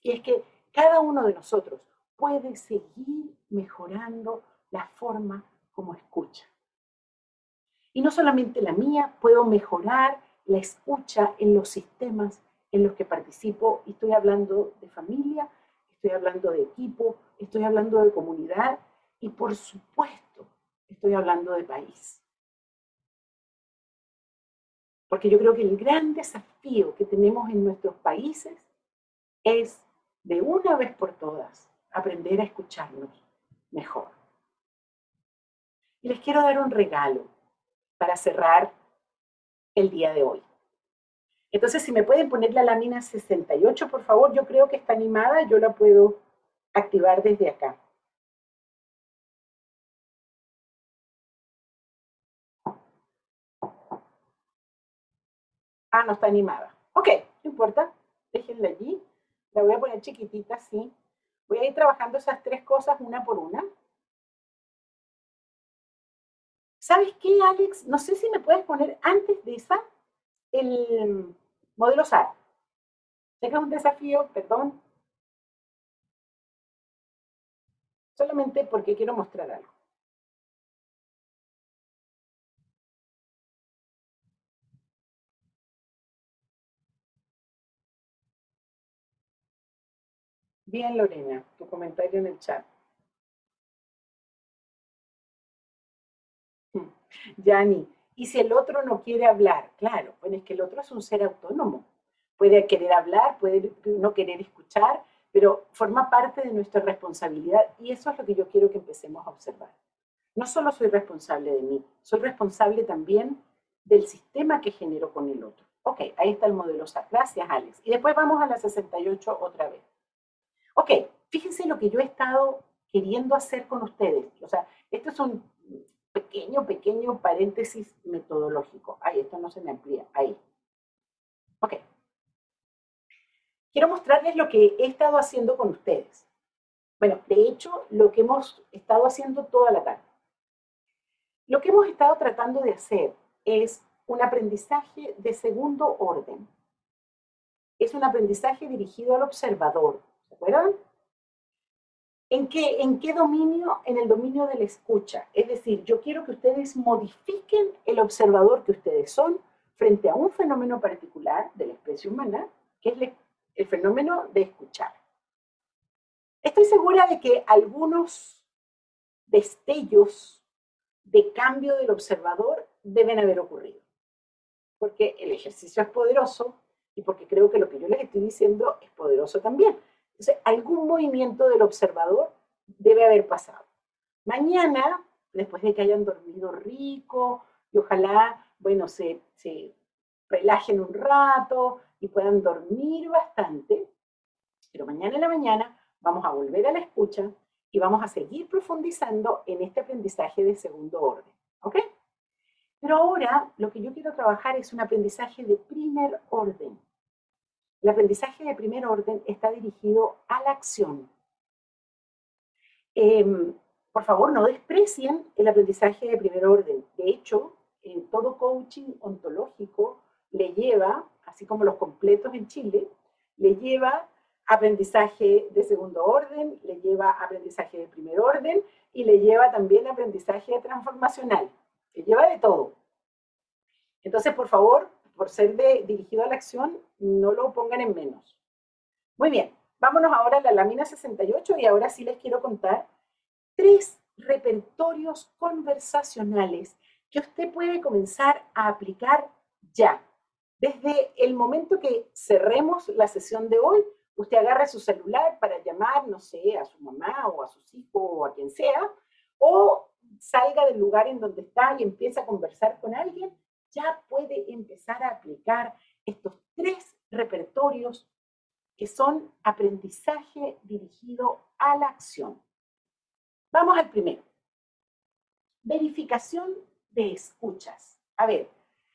Y es que cada uno de nosotros puede seguir mejorando la forma como escucha. Y no solamente la mía, puedo mejorar la escucha en los sistemas en los que participo. Y estoy hablando de familia, estoy hablando de equipo, estoy hablando de comunidad y por supuesto estoy hablando de país. Porque yo creo que el gran desafío que tenemos en nuestros países es de una vez por todas aprender a escucharnos mejor. Y les quiero dar un regalo para cerrar el día de hoy. Entonces, si me pueden poner la lámina 68, por favor, yo creo que está animada, yo la puedo activar desde acá. Ah, no está animada. Ok, no importa, déjenla allí. La voy a poner chiquitita, sí. Voy a ir trabajando esas tres cosas una por una. ¿Sabes qué, Alex? No sé si me puedes poner antes de esa el modelo SAR. Sé que es un desafío, perdón. Solamente porque quiero mostrar algo. Bien, Lorena, tu comentario en el chat. [LAUGHS] Yani, y si el otro no quiere hablar, claro, bueno, es que el otro es un ser autónomo. Puede querer hablar, puede no querer escuchar, pero forma parte de nuestra responsabilidad y eso es lo que yo quiero que empecemos a observar. No solo soy responsable de mí, soy responsable también del sistema que genero con el otro. Ok, ahí está el modelo SAT. Gracias, Alex. Y después vamos a la 68 otra vez. Ok, fíjense lo que yo he estado queriendo hacer con ustedes. O sea, esto es un pequeño, pequeño paréntesis metodológico. Ahí, esto no se me amplía. Ahí. Ok. Quiero mostrarles lo que he estado haciendo con ustedes. Bueno, de hecho, lo que hemos estado haciendo toda la tarde. Lo que hemos estado tratando de hacer es un aprendizaje de segundo orden. Es un aprendizaje dirigido al observador. ¿Se acuerdan? ¿En qué, ¿En qué dominio? En el dominio de la escucha. Es decir, yo quiero que ustedes modifiquen el observador que ustedes son frente a un fenómeno particular de la especie humana, que es el fenómeno de escuchar. Estoy segura de que algunos destellos de cambio del observador deben haber ocurrido, porque el ejercicio es poderoso y porque creo que lo que yo les estoy diciendo es poderoso también. Entonces, algún movimiento del observador debe haber pasado. Mañana, después de que hayan dormido rico y ojalá, bueno, se, se relajen un rato y puedan dormir bastante, pero mañana en la mañana vamos a volver a la escucha y vamos a seguir profundizando en este aprendizaje de segundo orden. ¿Ok? Pero ahora lo que yo quiero trabajar es un aprendizaje de primer orden. El aprendizaje de primer orden está dirigido a la acción. Em, por favor, no desprecien el aprendizaje de primer orden. De hecho, todo coaching ontológico le lleva, así como los completos en Chile, le lleva aprendizaje de segundo orden, le lleva aprendizaje de primer orden y le lleva también aprendizaje transformacional. Le lleva de todo. Entonces, por favor, por ser dirigido a la acción, no lo pongan en menos. Muy bien, vámonos ahora a la lámina 68 y ahora sí les quiero contar tres repertorios conversacionales que usted puede comenzar a aplicar ya. Desde el momento que cerremos la sesión de hoy, usted agarre su celular para llamar, no sé, a su mamá o a sus hijos o a quien sea, o salga del lugar en donde está y empiece a conversar con alguien ya puede empezar a aplicar estos tres repertorios que son aprendizaje dirigido a la acción. Vamos al primero. Verificación de escuchas. A ver,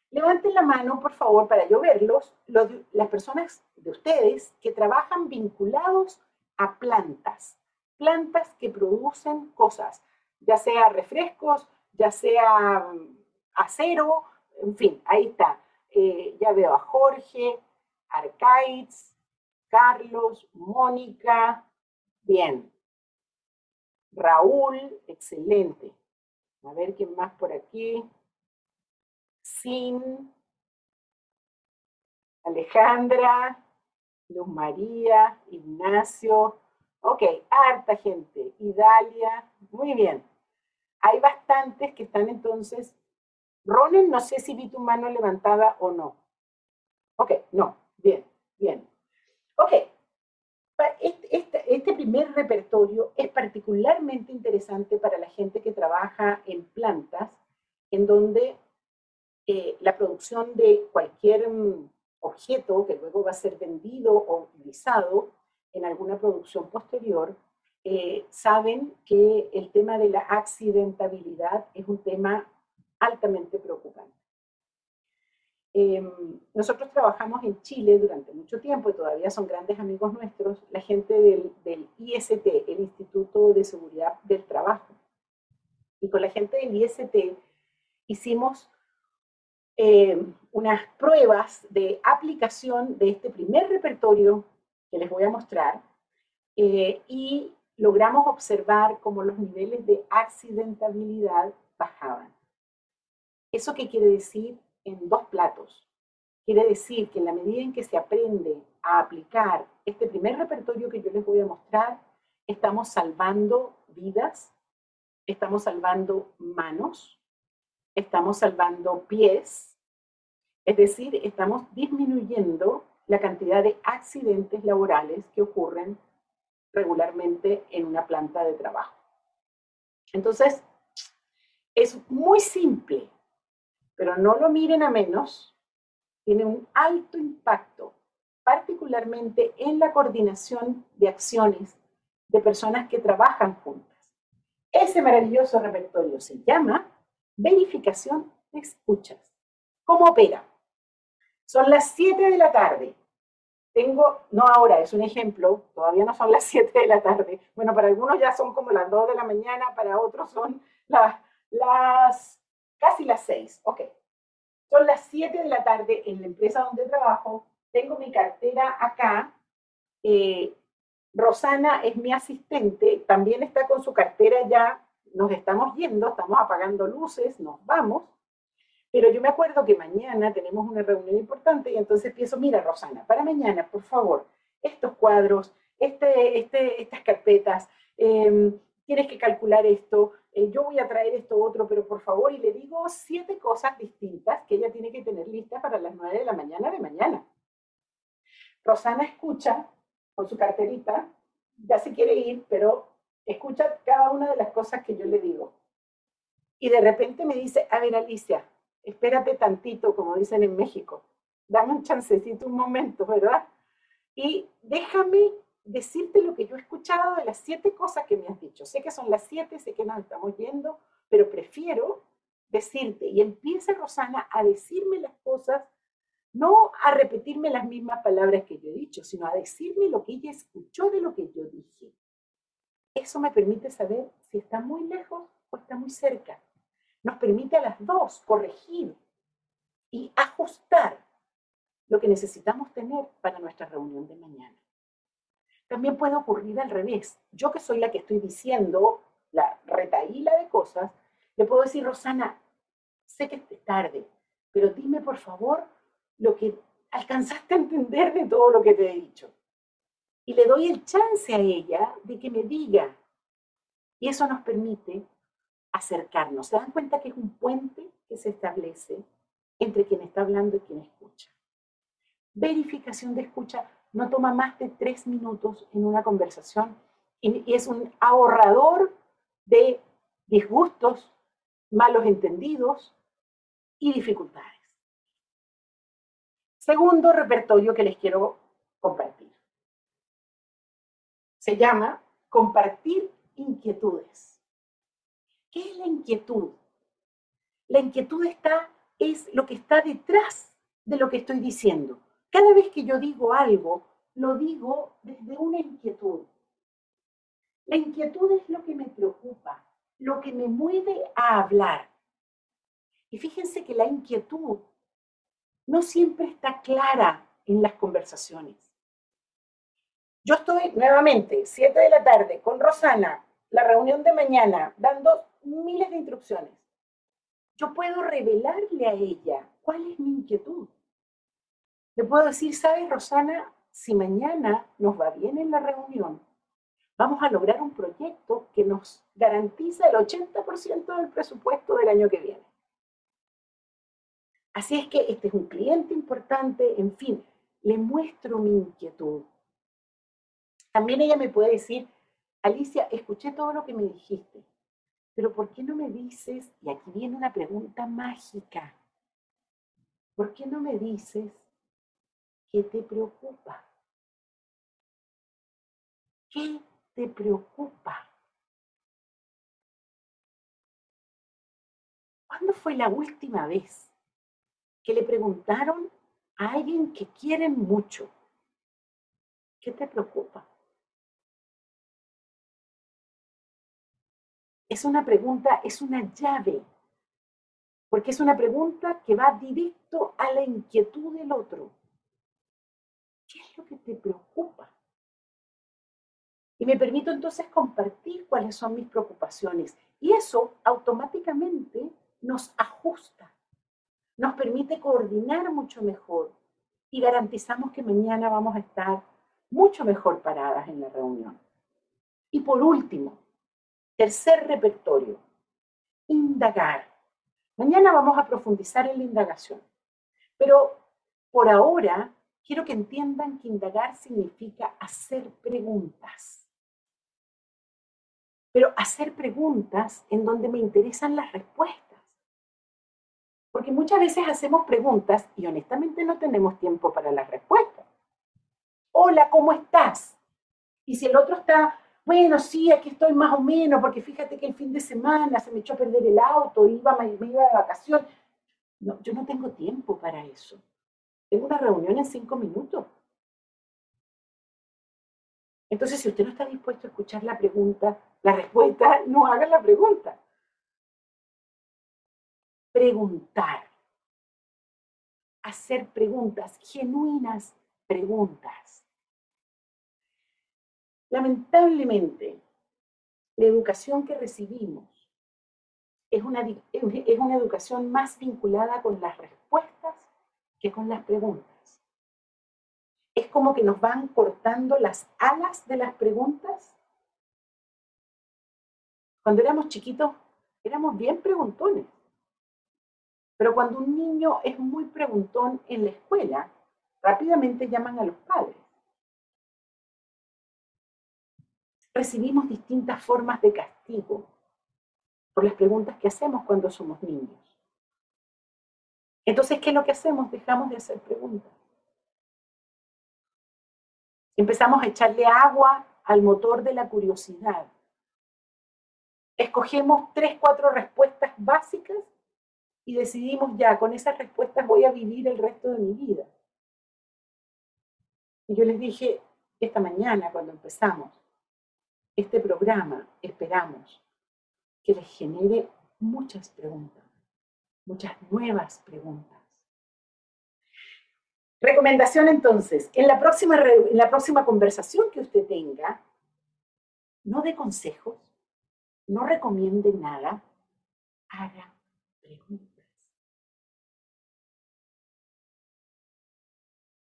levanten la mano, por favor, para yo verlos, las personas de ustedes que trabajan vinculados a plantas, plantas que producen cosas, ya sea refrescos, ya sea mm, acero, en fin, ahí está. Eh, ya veo a Jorge, Arcaiz, Carlos, Mónica, bien. Raúl, excelente. A ver quién más por aquí. Sin, Alejandra, Luz María, Ignacio. Ok, harta gente. Idalia, muy bien. Hay bastantes que están entonces. Ronen, no sé si vi tu mano levantada o no. Ok, no, bien, bien. Ok, este, este, este, primer repertorio es particularmente interesante para la gente que trabaja en plantas, en donde eh, la producción de cualquier mm, objeto que luego va a ser vendido o utilizado en alguna producción posterior, eh, saben que el tema de la accidentabilidad es un tema altamente preocupante. Em, nosotros trabajamos en Chile durante mucho tiempo y todavía son grandes amigos nuestros, la gente del, IST, el Instituto de Seguridad del Trabajo. Y con la gente del IST hicimos em, unas pruebas de aplicación de este primer repertorio que les voy a mostrar eh, y logramos observar cómo los niveles de accidentabilidad bajaban. ¿Eso qué quiere decir? en dos platos. Quiere decir que en la medida en que se aprende a aplicar este primer repertorio que yo les voy a mostrar, estamos salvando vidas, estamos salvando manos, estamos salvando pies, es decir, estamos disminuyendo la cantidad de accidentes laborales que ocurren regularmente en una planta de trabajo. Entonces, es muy simple pero no lo miren a menos, tiene un alto impacto, particularmente en la coordinación de acciones de personas que trabajan juntas. Ese maravilloso repertorio se llama verificación de escuchas. ¿Cómo opera? Son las 7 de la tarde. Tengo, no ahora, es un ejemplo, todavía no son las 7 de la tarde. Bueno, para algunos ya son como las 2 de la mañana, para otros son las, las casi las seis, ok. Son las siete de la tarde en la empresa donde trabajo, tengo mi cartera acá, eh, Rosana es mi asistente, también está con su cartera ya, nos estamos yendo, estamos apagando luces, nos vamos, pero yo me acuerdo que mañana tenemos una reunión importante y entonces pienso, mira Rosana, para mañana, por favor, estos cuadros, este, este, estas carpetas, em, tienes que calcular esto, eh, yo voy a traer esto otro, pero por favor, y le digo siete cosas distintas que ella tiene que tener listas para las nueve de la mañana de mañana. Rosana escucha con su carterita, ya se quiere ir, pero escucha cada una de las cosas que yo le digo. Y de repente me dice, a ver Alicia, espérate tantito, como dicen en México, dame un chancecito, un momento, ¿verdad? Y déjame decirte lo que yo he escuchado de las siete cosas que me has dicho. Sé que son las siete, sé que nos estamos yendo, pero prefiero decirte, y empieza Rosana a decirme las cosas, no a repetirme las mismas palabras que yo he dicho, sino a decirme lo que ella escuchó de lo que yo dije. Eso me permite saber si está muy lejos o está muy cerca. Nos permite a las dos corregir y ajustar lo que necesitamos tener para nuestra reunión de mañana. También puede ocurrir al revés. Yo que soy la que estoy diciendo la retaíla de cosas, le puedo decir, Rosana, sé que es tarde, pero dime por favor lo que alcanzaste a entender de todo lo que te he dicho. Y le doy el chance a ella de que me diga. Y eso nos permite acercarnos. ¿Se dan cuenta que es un puente que se establece entre quien está hablando y quien escucha? Verificación de escucha no toma más de tres minutos en una conversación y, es un ahorrador de disgustos, malos entendidos y dificultades. Segundo repertorio que les quiero compartir. Se llama compartir inquietudes. ¿Qué es la inquietud? La inquietud está, es lo que está detrás de lo que estoy diciendo. Cada vez que yo digo algo, lo digo desde una inquietud. La inquietud es lo que me preocupa, lo que me mueve a hablar. Y fíjense que la inquietud no siempre está clara en las conversaciones. Yo estoy nuevamente, 7 de la tarde, con Rosana, la reunión de mañana, dando miles de instrucciones. Yo puedo revelarle a ella cuál es mi inquietud. Le puedo decir, ¿sabes, Rosana? Si mañana nos va bien en la reunión, vamos a lograr un proyecto que nos garantiza el 80% del presupuesto del año que viene. Así es que este es un cliente importante, en fin, le muestro mi inquietud. También ella me puede decir, Alicia, escuché todo lo que me dijiste, pero ¿por qué no me dices, y aquí viene una pregunta mágica, ¿por qué no me dices qué te preocupa? ¿Qué te preocupa? ¿Cuándo fue la última vez que le preguntaron a alguien que quieren mucho, ¿qué te preocupa? Es una pregunta, es una llave, porque es una pregunta que va directo a la inquietud del otro. ¿Qué es lo que te preocupa? Y me permito entonces compartir cuáles son mis preocupaciones. Y eso automáticamente nos ajusta nos permite coordinar mucho mejor y garantizamos que mañana vamos a estar mucho mejor paradas en la reunión. Y por último, tercer repertorio, indagar. Mañana vamos a profundizar en la indagación, pero por ahora quiero que entiendan que indagar significa hacer preguntas. Pero hacer preguntas en donde me interesan las respuestas porque muchas veces hacemos preguntas y honestamente no tenemos tiempo para las respuestas. Hola, ¿cómo estás? Y si el otro está, bueno, sí, aquí estoy más o menos, porque fíjate que el fin de semana se me echó a perder el auto, iba, me iba de vacación. No, yo no tengo tiempo para eso. Tengo una reunión en cinco minutos. Entonces, si usted no está dispuesto a escuchar la pregunta, la respuesta, no haga la pregunta preguntar, hacer preguntas, genuinas preguntas. Lamentablemente, la educación que recibimos es una, es una educación más vinculada con las respuestas que con las preguntas. Es como que nos van cortando las alas de las preguntas. Cuando éramos chiquitos, éramos bien preguntones. Pero cuando un niño es muy preguntón en la escuela, rápidamente llaman a los padres. Recibimos distintas formas de castigo por las preguntas que hacemos cuando somos niños. Entonces, ¿qué es lo que hacemos? Dejamos de hacer preguntas. Empezamos a echarle agua al motor de la curiosidad. Escogemos tres, cuatro respuestas básicas y decidimos ya, con esas respuestas voy a vivir el resto de mi vida. Y yo les dije esta mañana cuando empezamos este programa, esperamos que les genere muchas preguntas, muchas nuevas preguntas. Recomendación entonces, en la próxima, en la próxima conversación que usted tenga, no dé consejos, no recomiende nada, haga preguntas.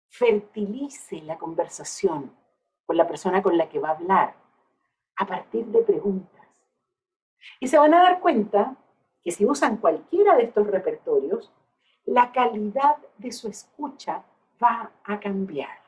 fertilice la conversación con la persona con la que va a hablar a partir de preguntas. Y se van a dar cuenta que si usan cualquiera de estos repertorios, la calidad de su escucha va a cambiar.